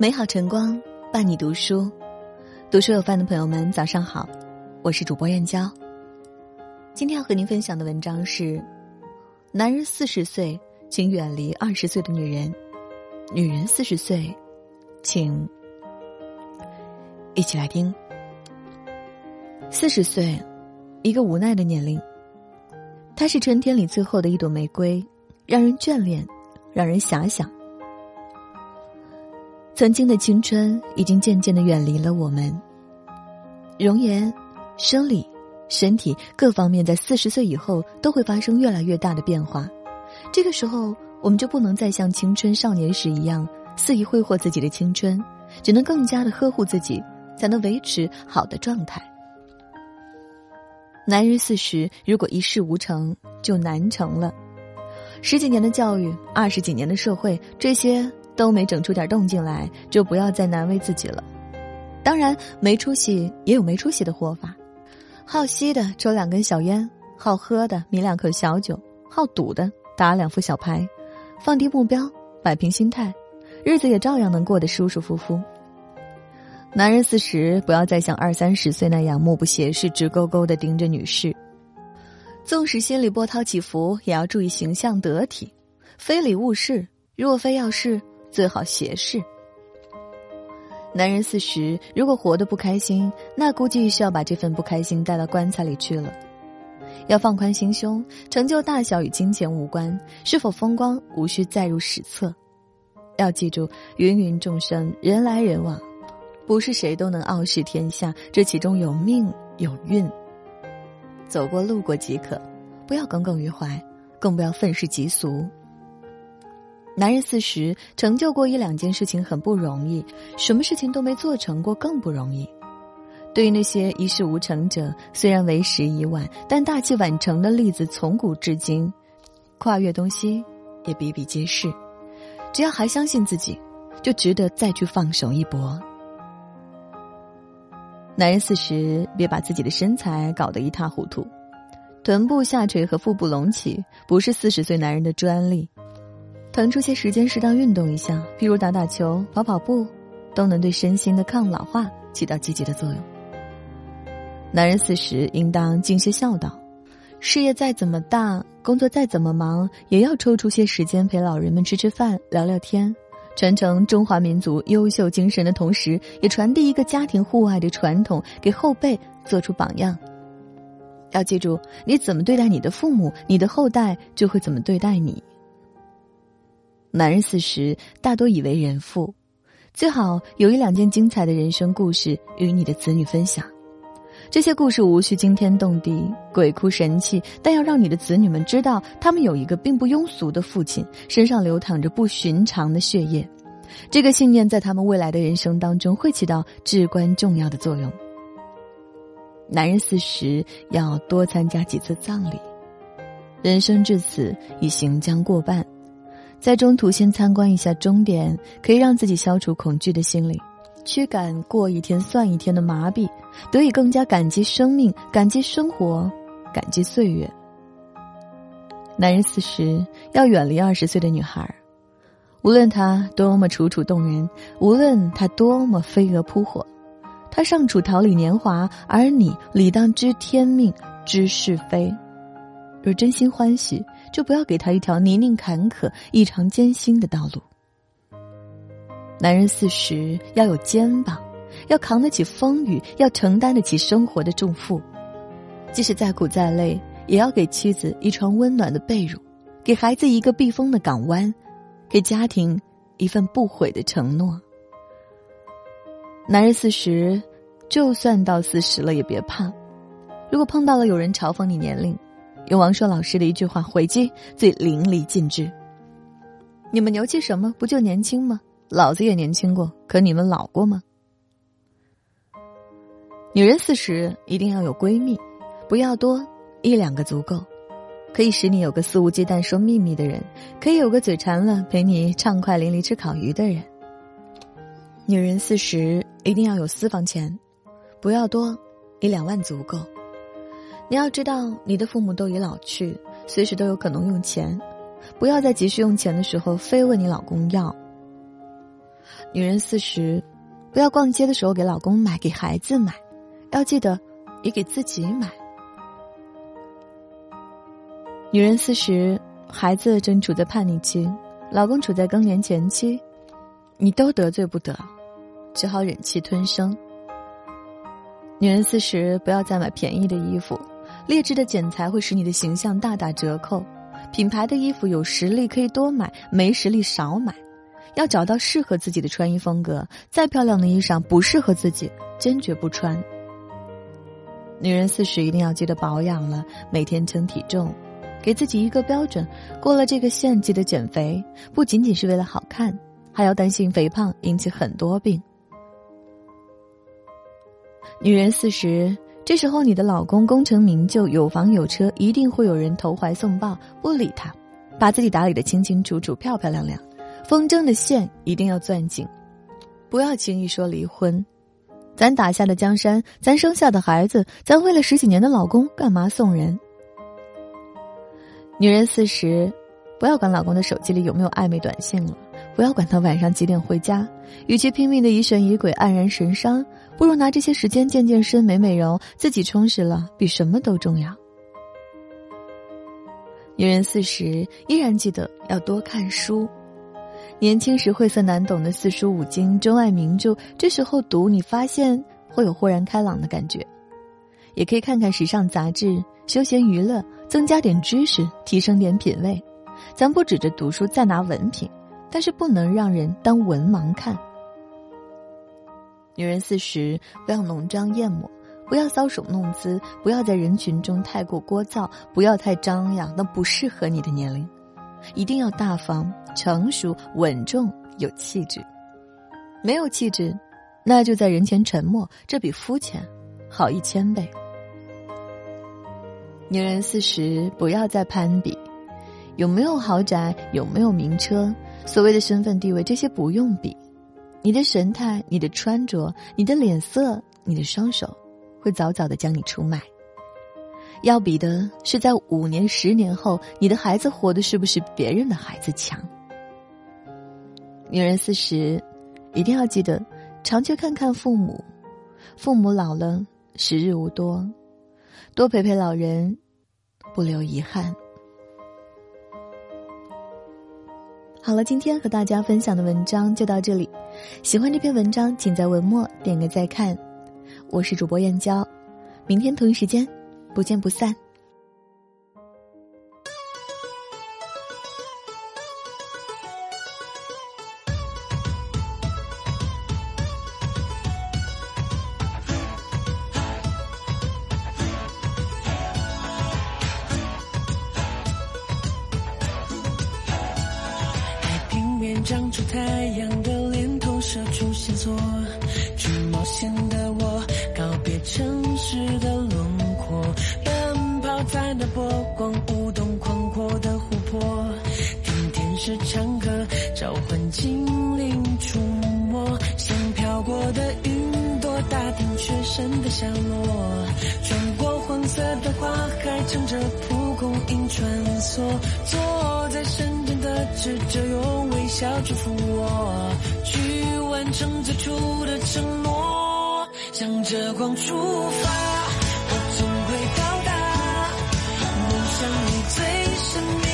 美好晨光伴你读书，读书有范的朋友们，早上好，我是主播燕娇。今天要和您分享的文章是：男人四十岁，请远离二十岁的女人；女人四十岁，请一起来听。四十岁，一个无奈的年龄。它是春天里最后的一朵玫瑰，让人眷恋，让人遐想。曾经的青春已经渐渐的远离了我们，容颜、生理、身体各方面在四十岁以后都会发生越来越大的变化。这个时候，我们就不能再像青春少年时一样肆意挥霍自己的青春，只能更加的呵护自己，才能维持好的状态。男人四十，如果一事无成就难成了。十几年的教育，二十几年的社会，这些。都没整出点动静来，就不要再难为自己了。当然，没出息也有没出息的活法：好吸的抽两根小烟，好喝的抿两口小酒，好赌的打两副小牌，放低目标，摆平心态，日子也照样能过得舒舒服服。男人四十，不要再像二三十岁那样目不斜视、直勾勾的盯着女士。纵使心里波涛起伏，也要注意形象得体，非礼勿视。若非要视。最好斜视。男人四十，如果活得不开心，那估计是要把这份不开心带到棺材里去了。要放宽心胸，成就大小与金钱无关，是否风光无需载入史册。要记住，芸芸众生，人来人往，不是谁都能傲视天下，这其中有命有运。走过路过即可，不要耿耿于怀，更不要愤世嫉俗。男人四十，成就过一两件事情很不容易，什么事情都没做成过更不容易。对于那些一事无成者，虽然为时已晚，但大器晚成的例子从古至今，跨越东西也比比皆是。只要还相信自己，就值得再去放手一搏。男人四十，别把自己的身材搞得一塌糊涂，臀部下垂和腹部隆起不是四十岁男人的专利。腾出些时间，适当运动一下，譬如打打球、跑跑步，都能对身心的抗老化起到积极的作用。男人四十，应当尽些孝道，事业再怎么大，工作再怎么忙，也要抽出些时间陪老人们吃吃饭、聊聊天，传承中华民族优秀精神的同时，也传递一个家庭互爱的传统，给后辈做出榜样。要记住，你怎么对待你的父母，你的后代就会怎么对待你。男人四十，大多已为人父，最好有一两件精彩的人生故事与你的子女分享。这些故事无需惊天动地、鬼哭神泣，但要让你的子女们知道，他们有一个并不庸俗的父亲，身上流淌着不寻常的血液。这个信念在他们未来的人生当中会起到至关重要的作用。男人四十，要多参加几次葬礼。人生至此，已行将过半。在中途先参观一下终点，可以让自己消除恐惧的心理，驱赶过一天算一天的麻痹，得以更加感激生命、感激生活、感激岁月。男人四十要远离二十岁的女孩，无论她多么楚楚动人，无论她多么飞蛾扑火，她尚处桃李年华，而你理当知天命、知是非。若真心欢喜。就不要给他一条泥泞坎坷、异常艰辛的道路。男人四十要有肩膀，要扛得起风雨，要承担得起生活的重负。即使再苦再累，也要给妻子一床温暖的被褥，给孩子一个避风的港湾，给家庭一份不悔的承诺。男人四十，就算到四十了也别怕，如果碰到了有人嘲讽你年龄。用王朔老师的一句话回击最淋漓尽致：“你们牛气什么？不就年轻吗？老子也年轻过，可你们老过吗？”女人四十一定要有闺蜜，不要多，一两个足够，可以使你有个肆无忌惮说秘密的人，可以有个嘴馋了陪你畅快淋漓吃烤鱼的人。女人四十一定要有私房钱，不要多，一两万足够。你要知道，你的父母都已老去，随时都有可能用钱，不要在急需用钱的时候非问你老公要。女人四十，不要逛街的时候给老公买，给孩子买，要记得也给自己买。女人四十，孩子正处在叛逆期，老公处在更年前期，你都得罪不得，只好忍气吞声。女人四十，不要再买便宜的衣服，劣质的剪裁会使你的形象大打折扣。品牌的衣服有实力可以多买，没实力少买。要找到适合自己的穿衣风格，再漂亮的衣裳不适合自己，坚决不穿。女人四十一定要记得保养了，每天称体重，给自己一个标准，过了这个线记得减肥，不仅仅是为了好看，还要担心肥胖引起很多病。女人四十，这时候你的老公功成名就，有房有车，一定会有人投怀送抱，不理他，把自己打理的清清楚楚、漂漂亮亮。风筝的线一定要攥紧，不要轻易说离婚。咱打下的江山，咱生下的孩子，咱为了十几年的老公，干嘛送人？女人四十，不要管老公的手机里有没有暧昧短信了，不要管他晚上几点回家。与其拼命的疑神疑鬼、黯然神伤，不如拿这些时间健健身、美美容，自己充实了，比什么都重要。女人四十，依然记得要多看书。年轻时晦涩难懂的四书五经、中外名著，这时候读，你发现会有豁然开朗的感觉。也可以看看时尚杂志、休闲娱乐，增加点知识，提升点品味。咱不指着读书再拿文凭，但是不能让人当文盲看。女人四十，不要浓妆艳抹，不要搔首弄姿，不要在人群中太过聒噪，不要太张扬，那不适合你的年龄。一定要大方、成熟、稳重、有气质。没有气质，那就在人前沉默，这比肤浅好一千倍。女人四十，不要再攀比，有没有豪宅，有没有名车，所谓的身份地位，这些不用比。你的神态、你的穿着、你的脸色、你的双手，会早早的将你出卖。要比的是，在五年、十年后，你的孩子活的是不是别人的孩子强？女人四十，一定要记得常去看看父母。父母老了，时日无多，多陪陪老人，不留遗憾。好了，今天和大家分享的文章就到这里。喜欢这篇文章，请在文末点个再看。我是主播燕娇，明天同一时间。不见不散。长出太阳的脸，投射出线索，去冒险的我，告别城市的轮廓。奔跑在那波光舞动宽阔的湖泊，听天使唱歌召唤精灵出没，像飘过的云朵，打听雪山的下落，穿过黄色的花海，乘着蒲公英穿梭，坐在深圳的智者要祝福我，去完成最初的承诺，向着光出发。我总会到达梦想里最神秘。